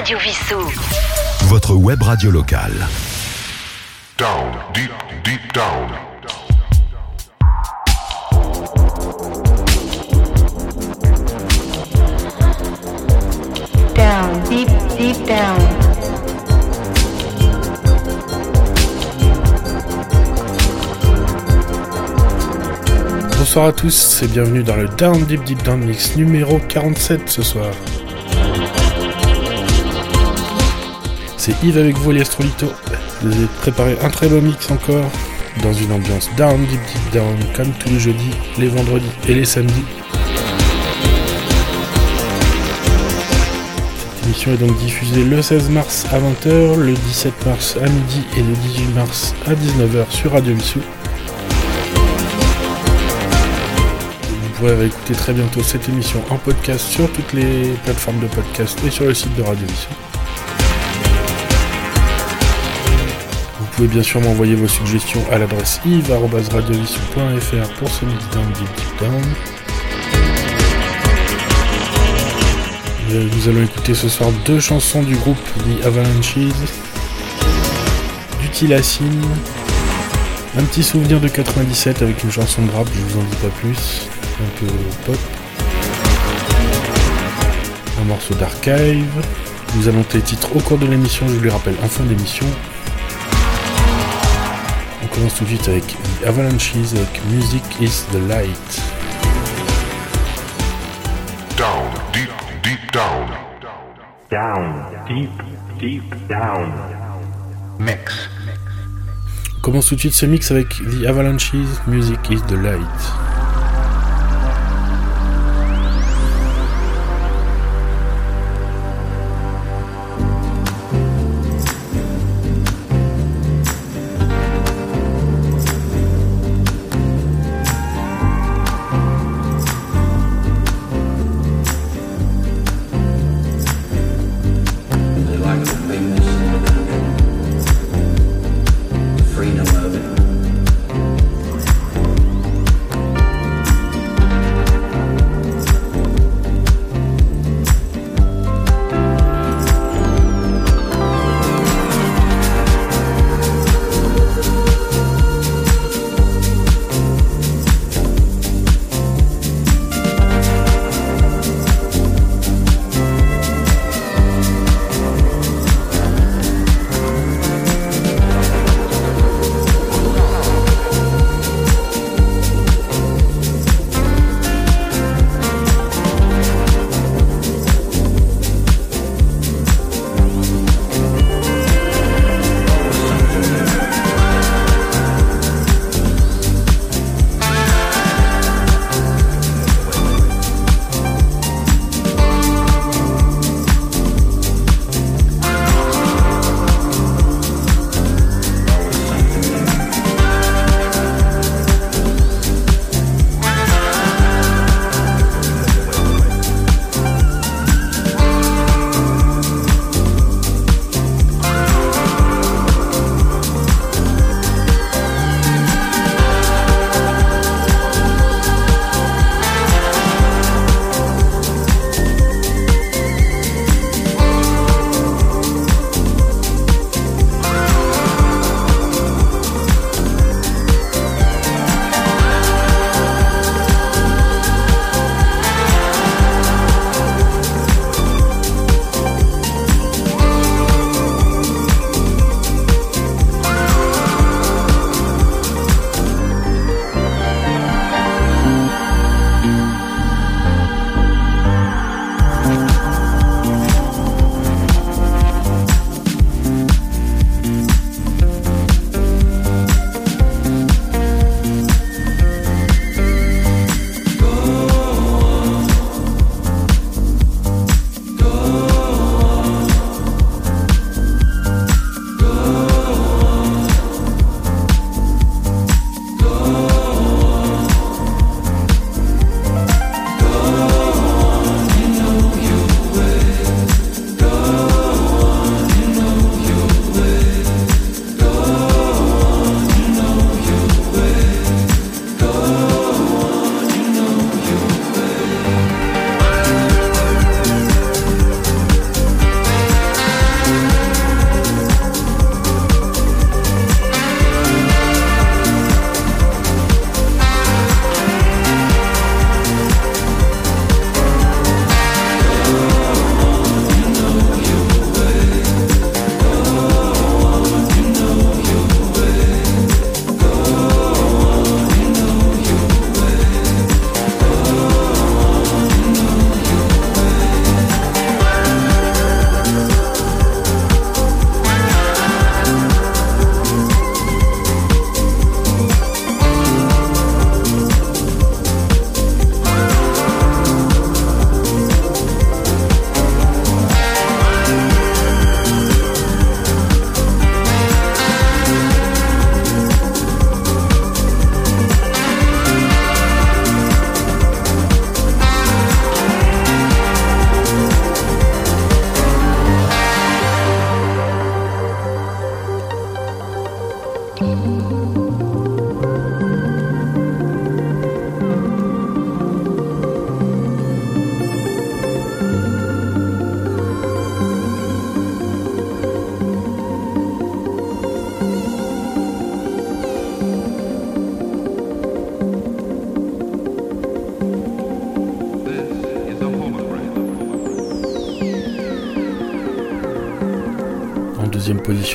Radio Vissou. Votre web radio locale. Down, deep, deep down. Down, deep, deep down. Bonsoir à tous et bienvenue dans le Down Deep Deep Down Mix numéro 47 ce soir. C'est Yves avec vous, les Astrolito. Vous ai préparé un très beau mix encore, dans une ambiance Down Deep Deep Down, comme tous les jeudis, les vendredis et les samedis. Cette émission est donc diffusée le 16 mars à 20h, le 17 mars à midi et le 18 mars à 19h sur Radio Vissou. Vous pourrez réécouter très bientôt cette émission en podcast sur toutes les plateformes de podcast et sur le site de Radio Vissou. Pouvez bien sûr m'envoyer vos suggestions à l'adresse yves.radiovissou.fr pour ce mix down deep deep down. Nous allons écouter ce soir deux chansons du groupe The Avalanches, du Tilacine, un petit souvenir de 97 avec une chanson de rap, je vous en dis pas plus, un peu pop, un morceau d'archive. Nous allons les titres au cours de l'émission, je vous rappelle en fin d'émission. On commence tout de suite avec The Avalanches avec Music is the Light. Down, deep, deep down. Down, deep, deep down. Mix. On commence tout de suite ce mix avec The Avalanches, Music is the Light.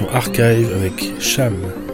Archive avec Sham.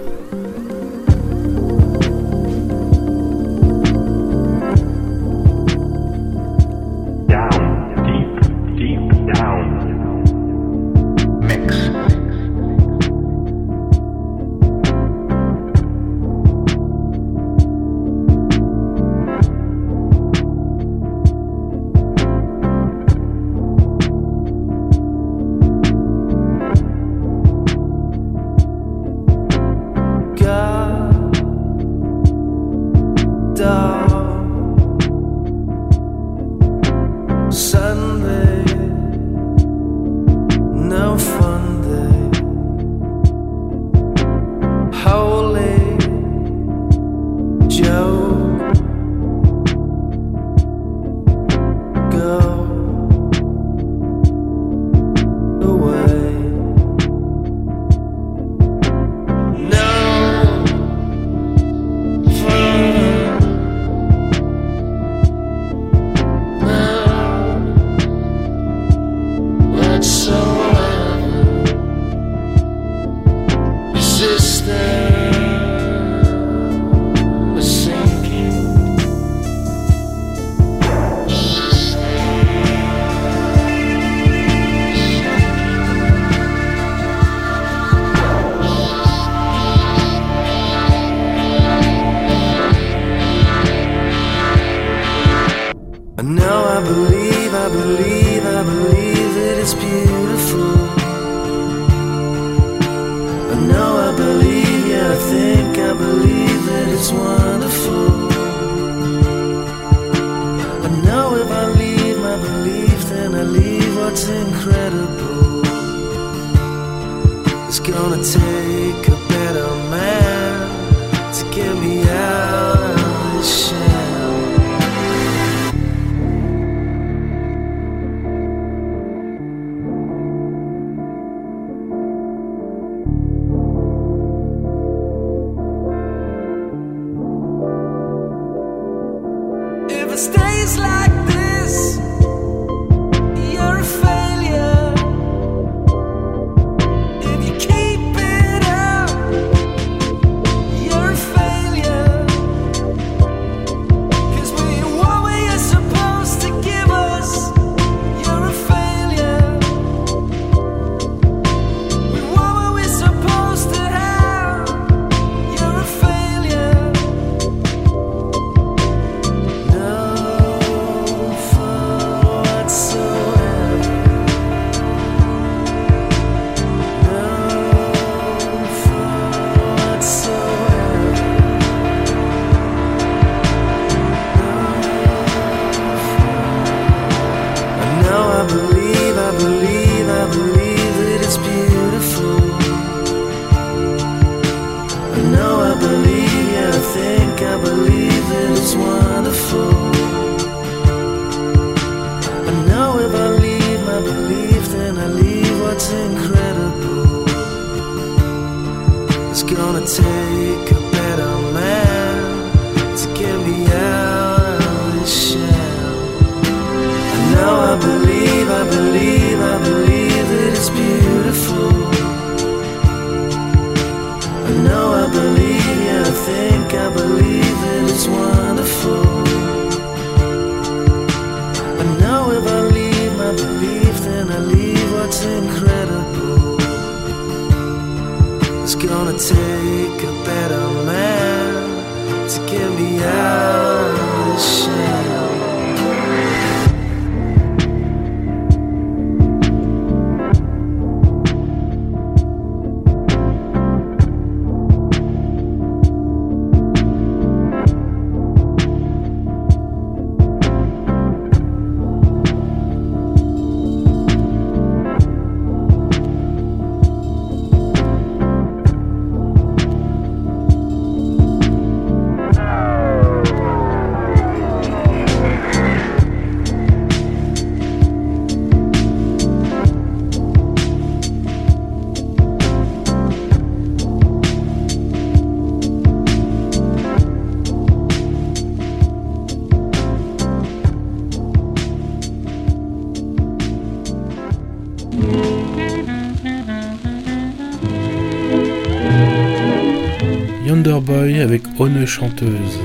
Stays like to get me Hone chanteuse.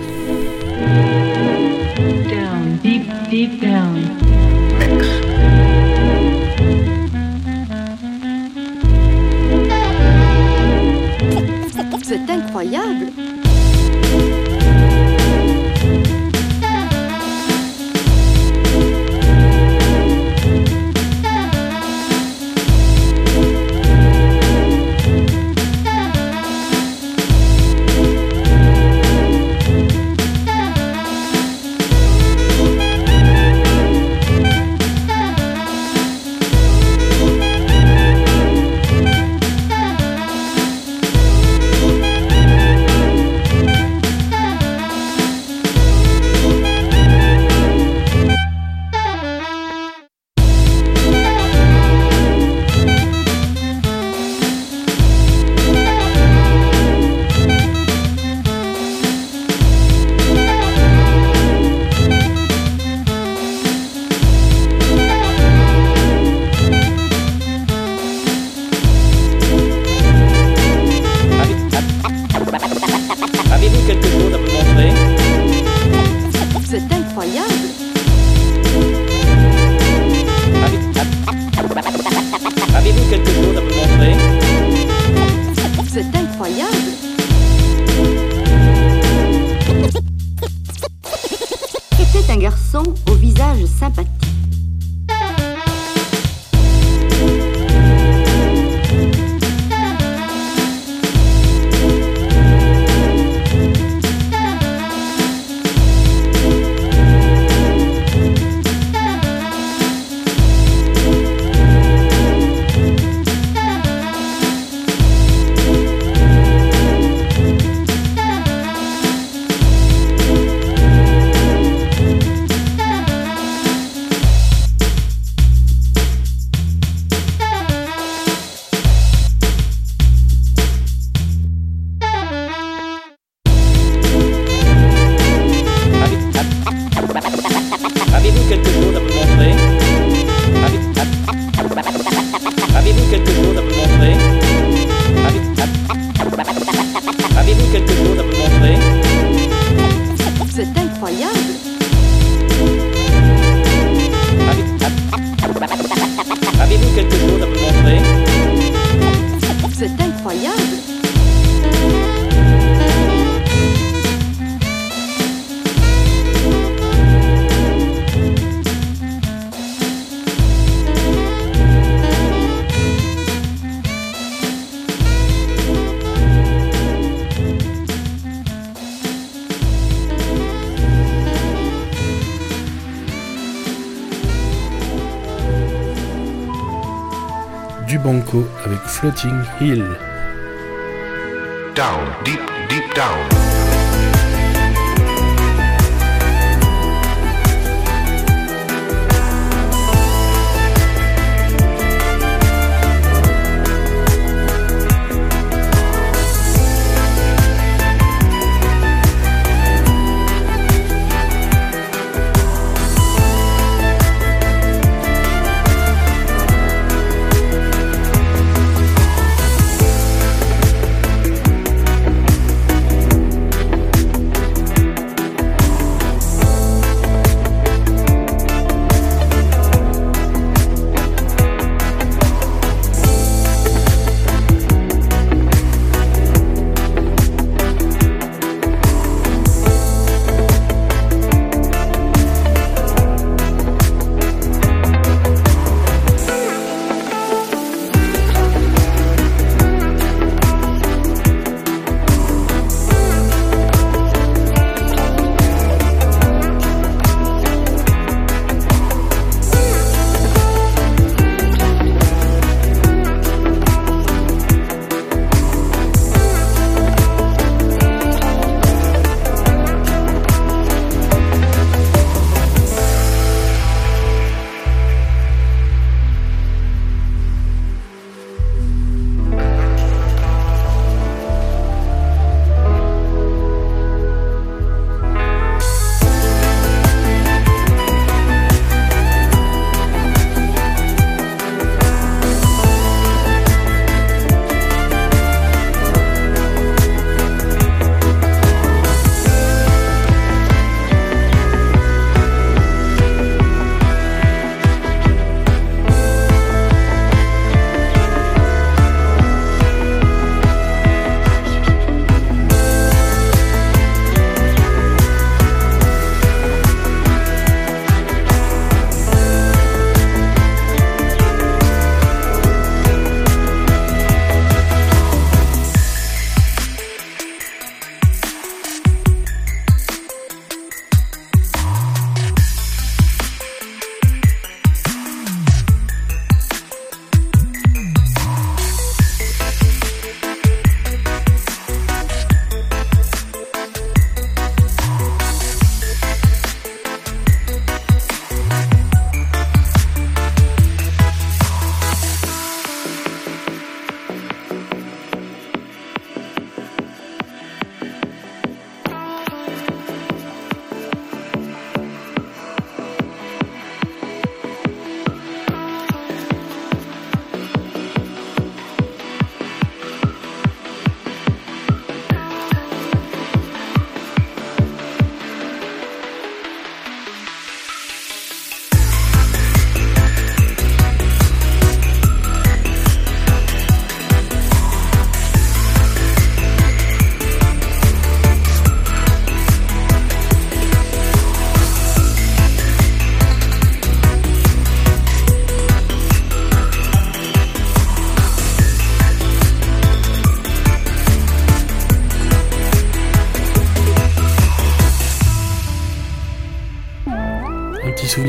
incroyable. Banco avec Floating Hill. down, deep, deep down.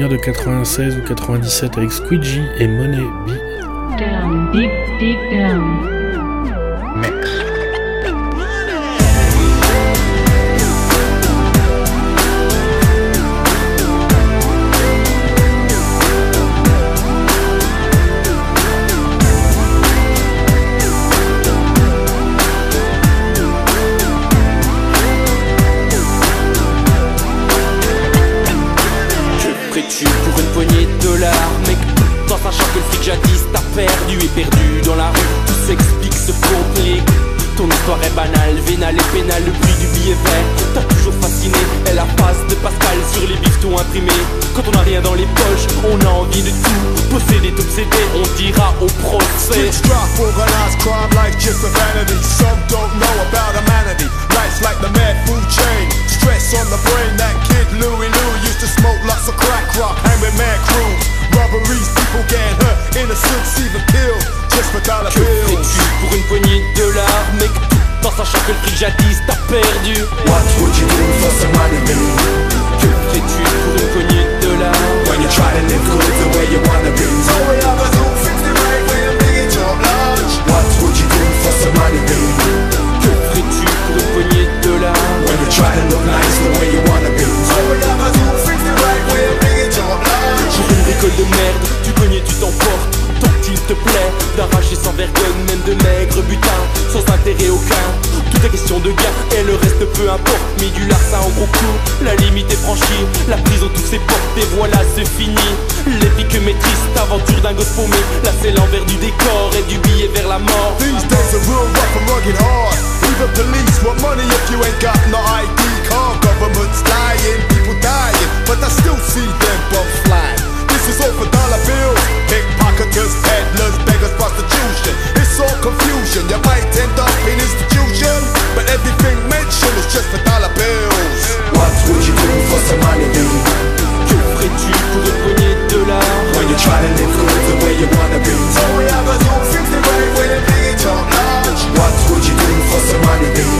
De 96 ou 97 avec Squeegee et Money B. innocents even killed just for dollar Que bills. ferais-tu pour une poignée de dollars, mec? En sachant que le fric jadis t'as perdu What would you do for some money, baby? Que ferais-tu pour une poignée de dollars? When you try to live good the way you wanna be. So we have a zoo 58 with a big top large. What would you do for some money, baby? Que ferais-tu pour une poignée de dollars? When you try to look nice the way you wanna be. So we have a bricole de merde, tu connais, tu t'emportes. Tant qu'il te plaît. D'arracher sans vergogne Même de maigre butin, sans intérêt aucun. Tout est question de gain et le reste peu importe. Mais du larcin en gros coup, la limite est franchie. La prison tous ses portes. Et voilà c'est fini. L'épique maîtrise, aventure d'un gosse paumé. Là c'est l'envers du décor et du billet vers la mort. Real hard. Money if you ain't got no lying, people dying, but I still them flying. This is all for dollar bills. Pickpocketers, peddlers, beggars, prostitution. It's all confusion. You might end up in institution, but everything mentioned is just for dollar bills. What would you do for some money, baby? Que ferais-tu pour une poignée de dollars When you try to live good the way you wanna be. So we have a zoo 58 with a big top large. What would you do for some money, baby?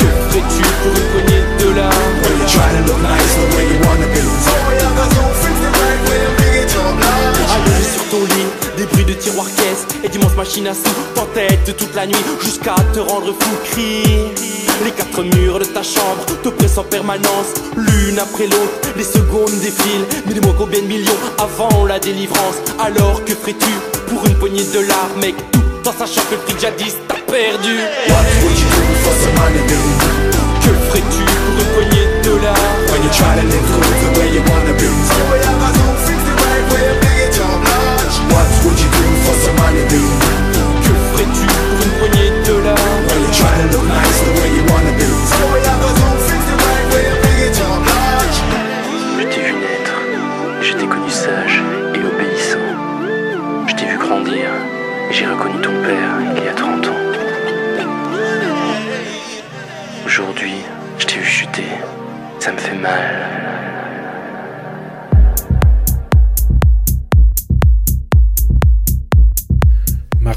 Que ferais-tu pour une poignée de dollars When you try to look nice the way you wanna be. So we have a Allongé sur ton lit, des bruits de tiroir caisse et d'immenses machines à sous t'entêtent toute la nuit jusqu'à te rendre fou crie. Les quatre murs de ta chambre t'oppressent en permanence, l'une après l'autre, les secondes défilent. Mais dis-moi combien de millions avant la délivrance Alors que ferais-tu pour une poignée de dollars, mec? Tout en sachant que le fric jadis t'as perdu. What would you do for some money, baby? Que ferais-tu pour une poignée de dollars? When you try to live good the way you wanna be. So we have a zoo 58 with a big top large. What would you do for some money, baby? Que ferais-tu pour une poignée de dollars When you try to look nice the way you wanna be. So we have a zoo 58 with a big top large. Je t'ai vu naître, je t'ai connu sage et obéissant. Je t'ai vu grandir, j'ai reconnu ton père il y a 30 ans. Aujourd'hui, je t'ai vu chuter, ça me fait mal.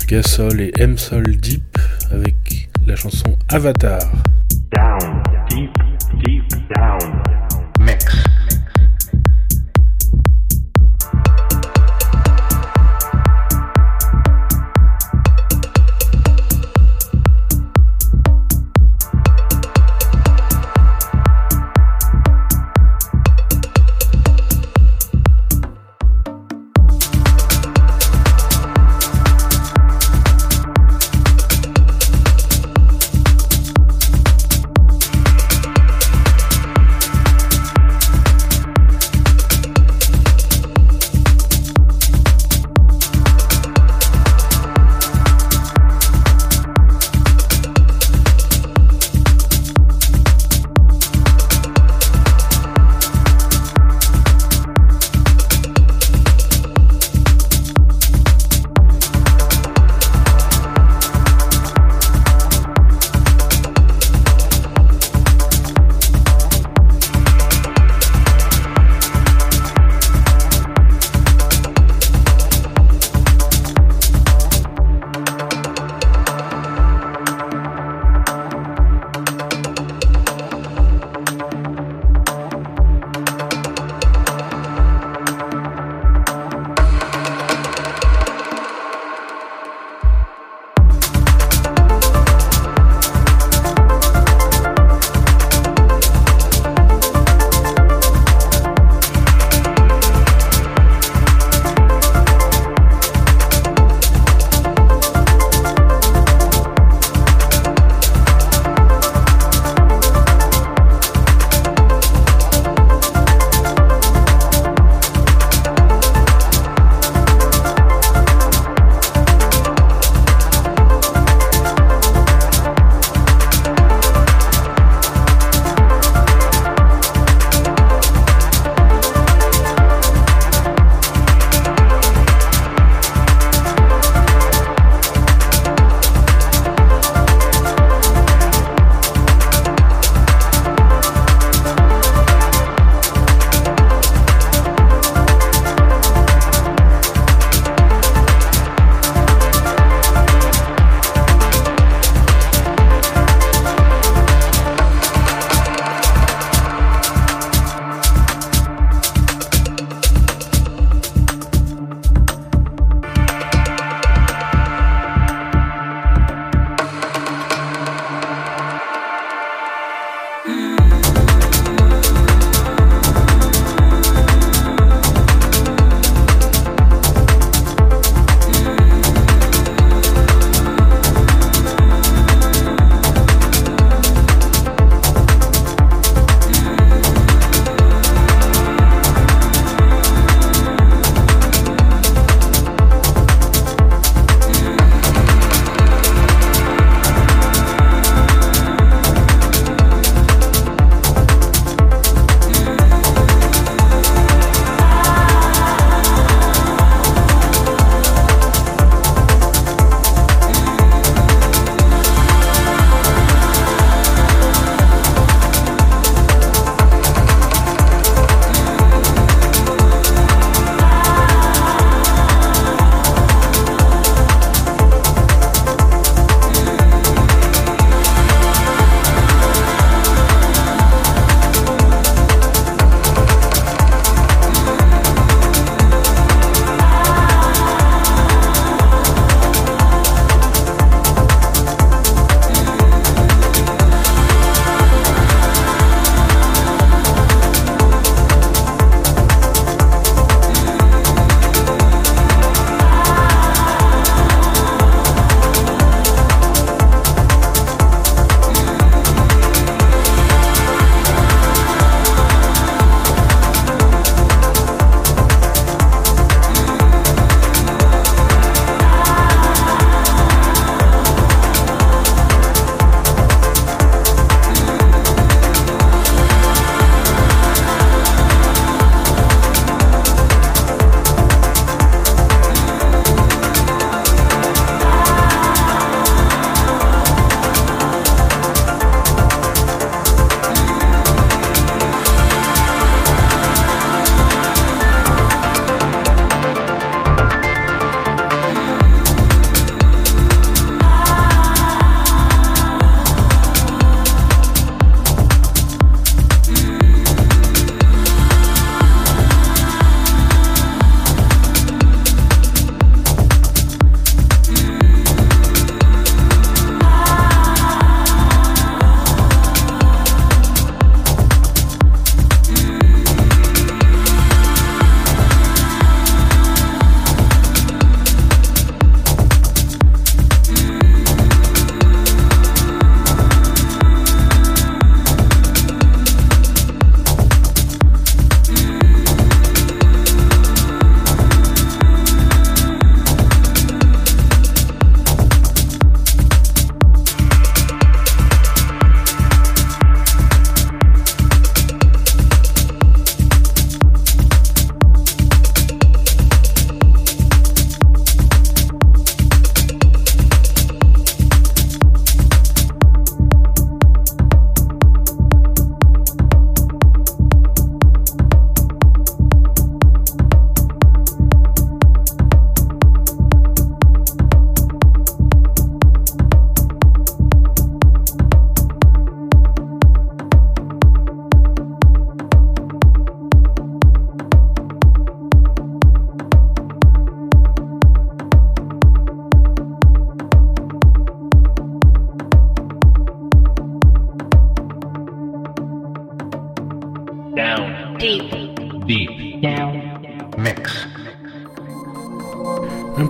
Gasol et M Sol Deep avec la chanson Avatar.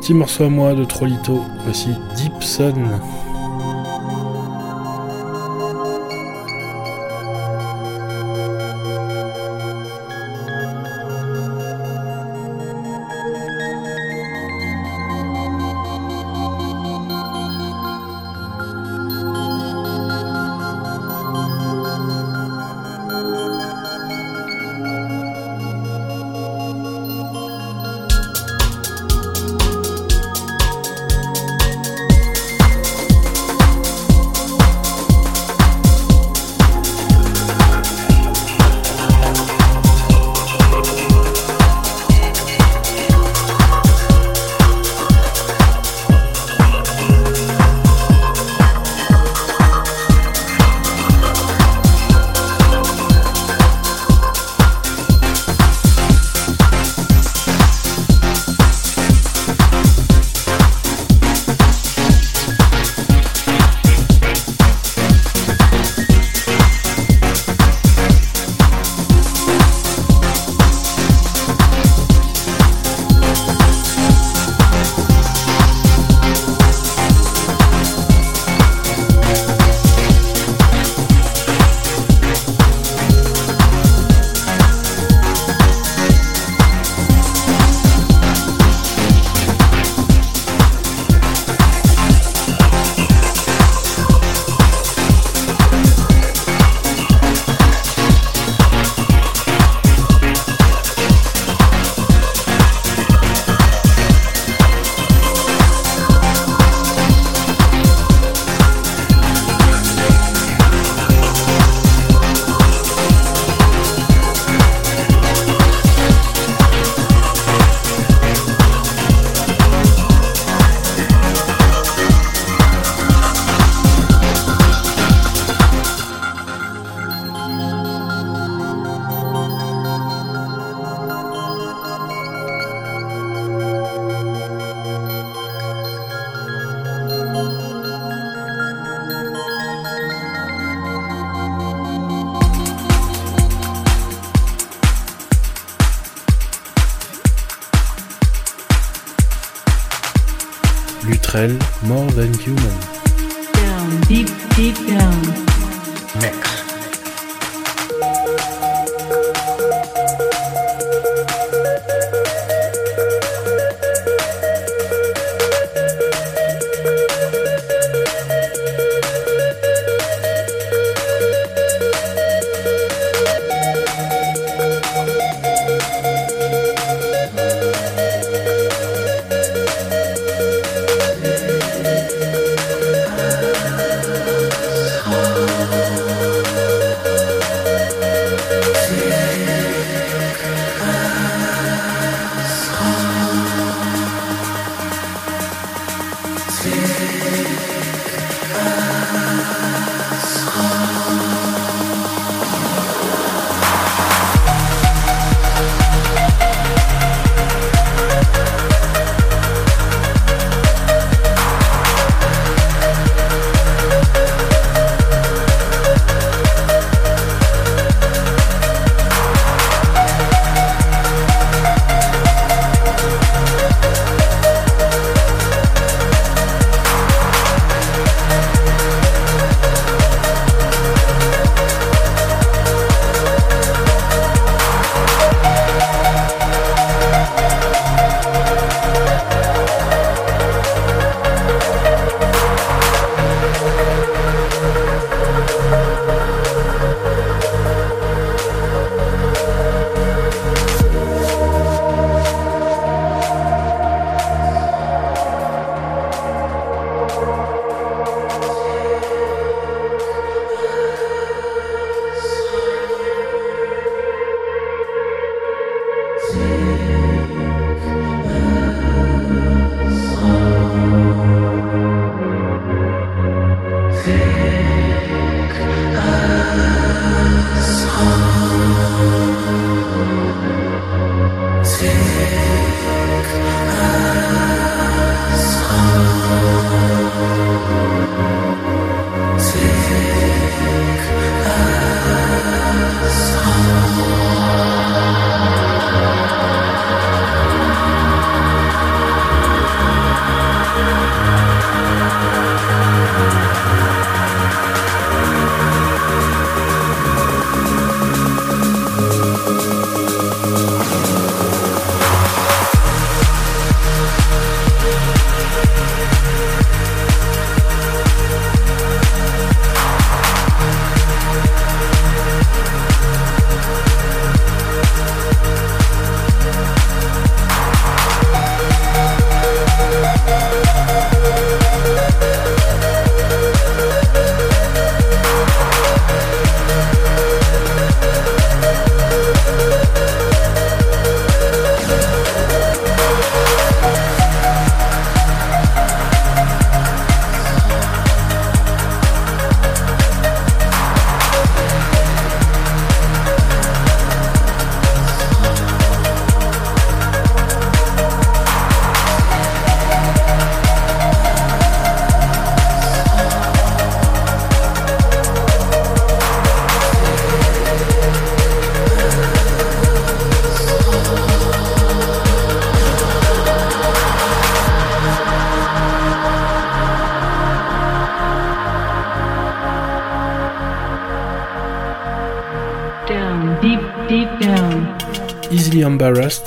Petit morceau à moi de Trollito. Voici Deep.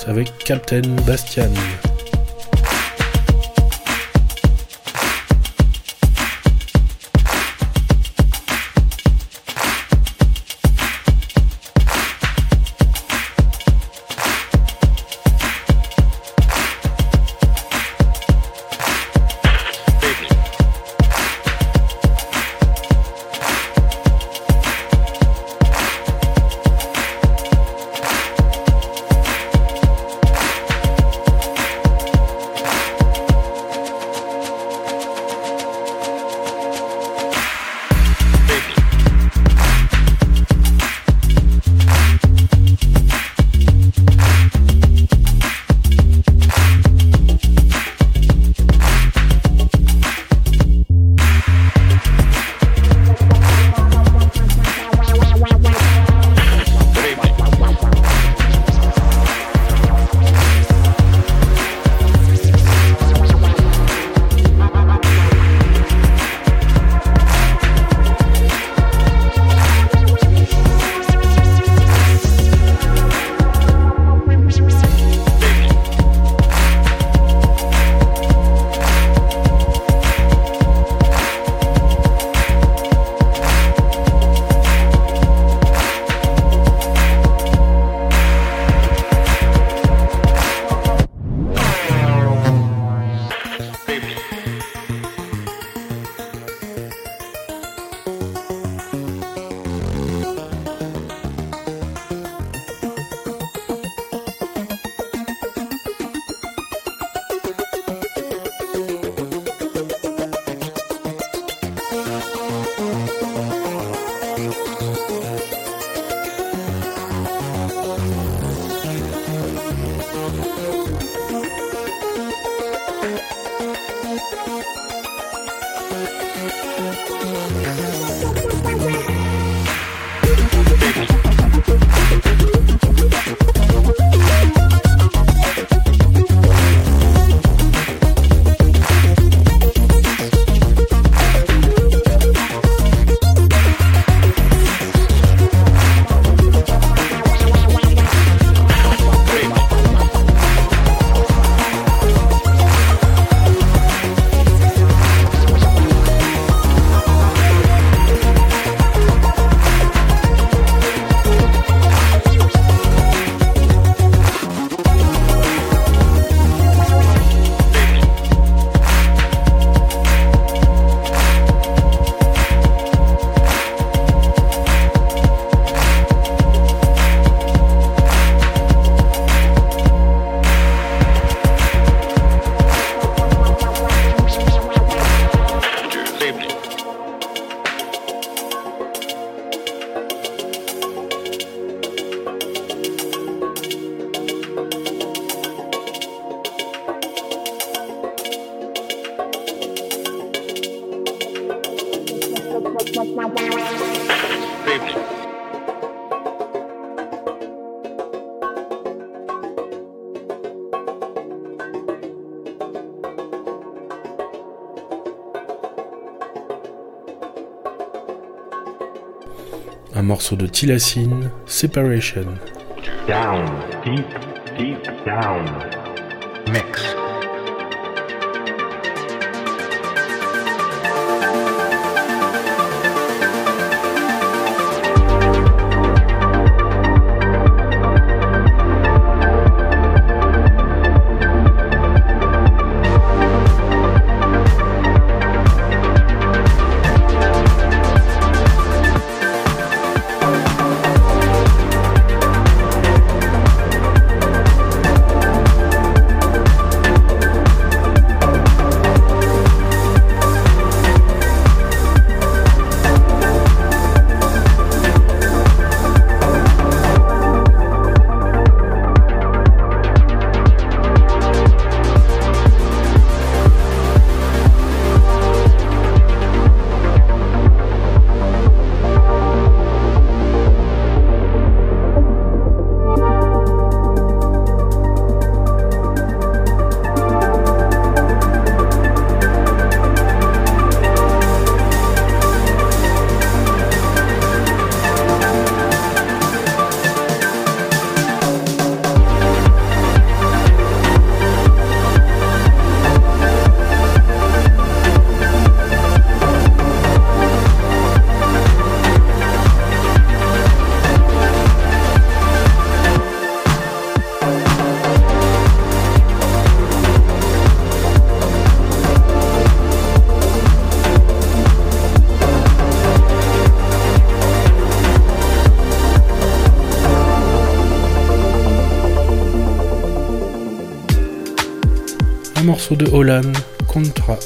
Avec Captain Bastian. Morceau de Tilacine, Separation. Down, deep, deep down. Mix. Morceau de Holland, Contra.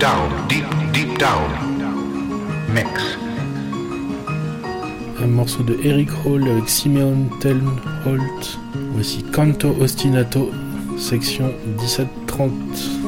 Down. Deep, deep down. Mix. Un morceau de Eric Hall avec Simeon Telnholt. Voici Canto Ostinato, section 1730.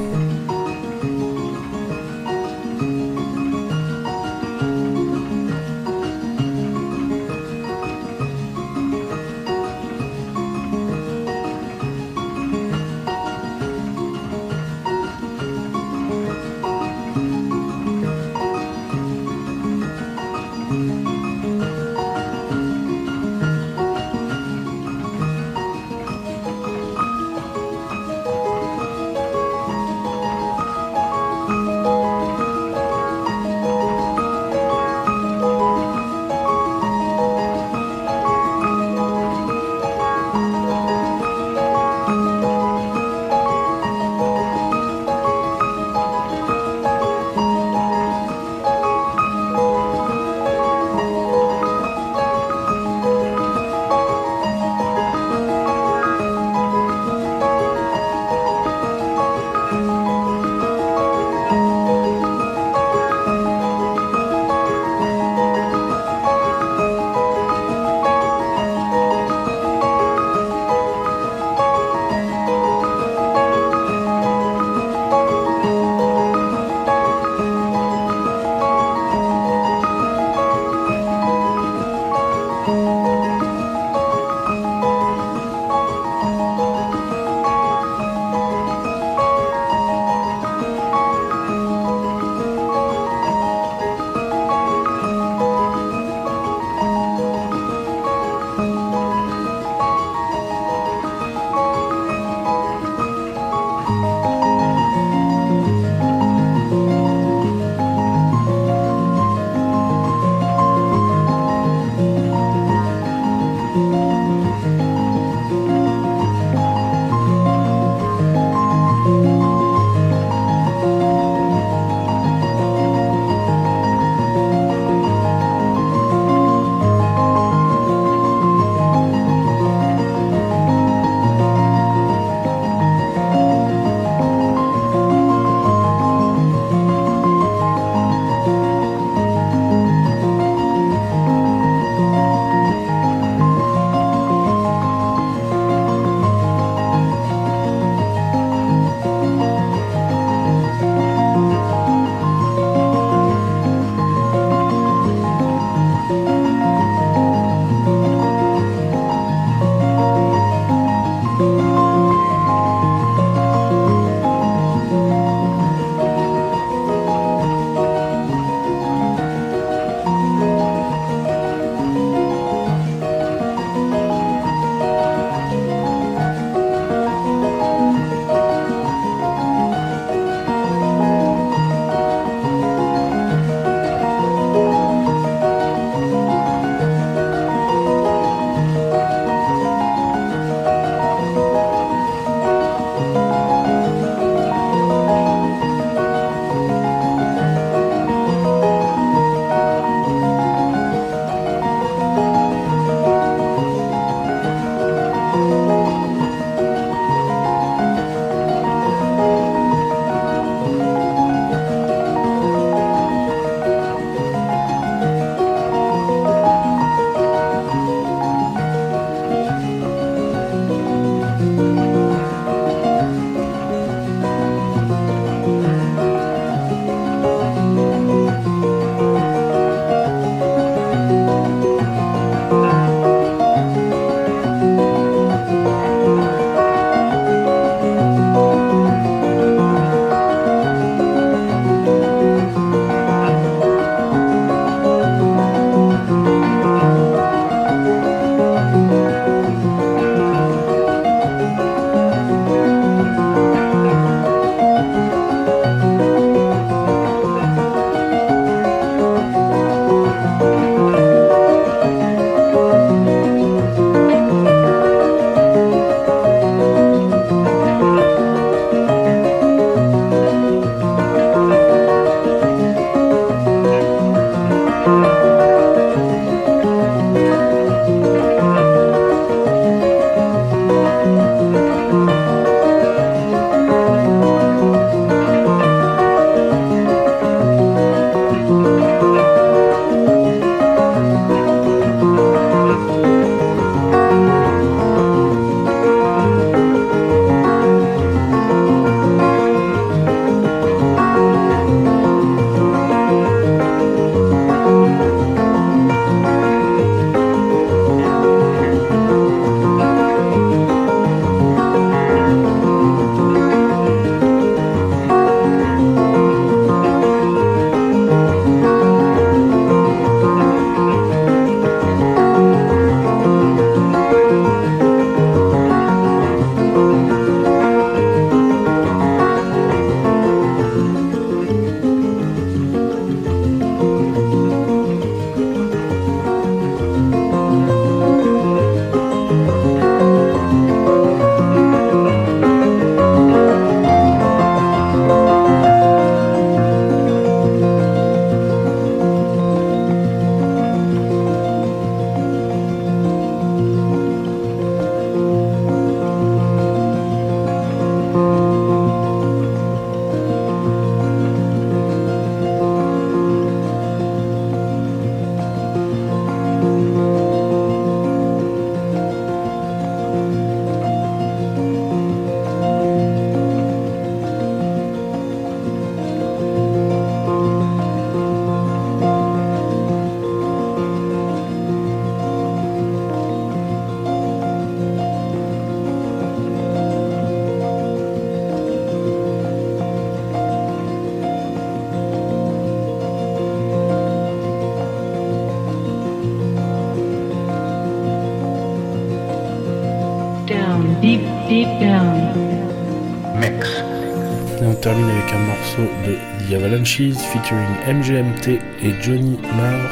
Et on termine avec un morceau de The Avalanches featuring MGMT et Johnny Marr,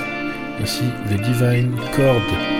ainsi The Divine Chord.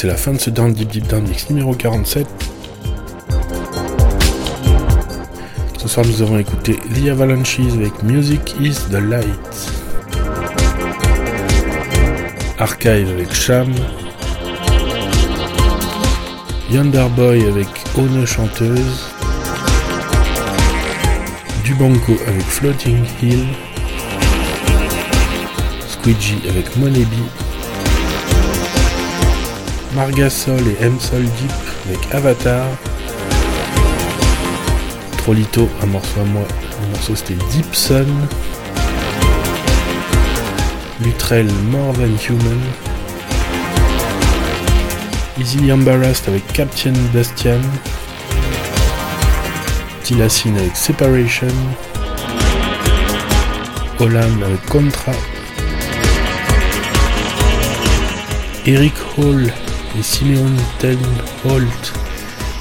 C'est la fin de ce Down Deep Deep Down Mix numéro 47. Ce soir, nous avons écouté The Avalanches avec Music is the Light. Archive avec Sham. Yonder Boy avec One Chanteuse. Dubanco avec Floating Hill. Squeegee avec Monebi. Margasol et M-Sol Deep avec Avatar. Trolito, un morceau à moi. Le morceau c'était Deep Sun. Lutrell More Than Human. Easily Embarrassed avec Captain Bastian. Tilacine avec Separation. Olam avec Contra. Eric Hall et Simeon Ten Holt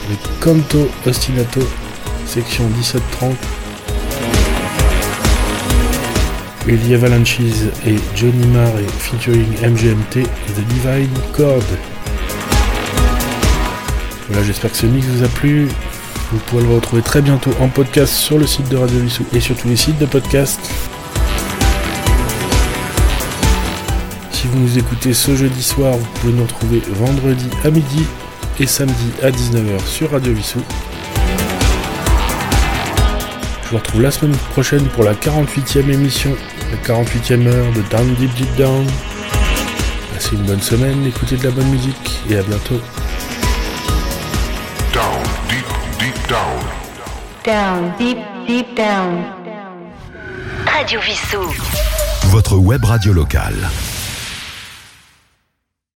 avec Canto Ostinato, section 1730. Et The Avalanches et Johnny Marr featuring MGMT The Divine Chord. Voilà, j'espère que ce mix vous a plu. Vous pourrez le retrouver très bientôt en podcast sur le site de Radio Vissou et sur tous les sites de podcast. Si vous nous écoutez ce jeudi soir, vous pouvez nous retrouver vendredi à midi et samedi à 19h sur Radio Vissou. Je vous retrouve la semaine prochaine pour la 48e émission, la 48e heure de Down Deep Deep Down. Passez une bonne semaine, écoutez de la bonne musique et à bientôt. Down, deep, deep down. Down, deep, deep down. Radio Vissou. Votre web radio locale.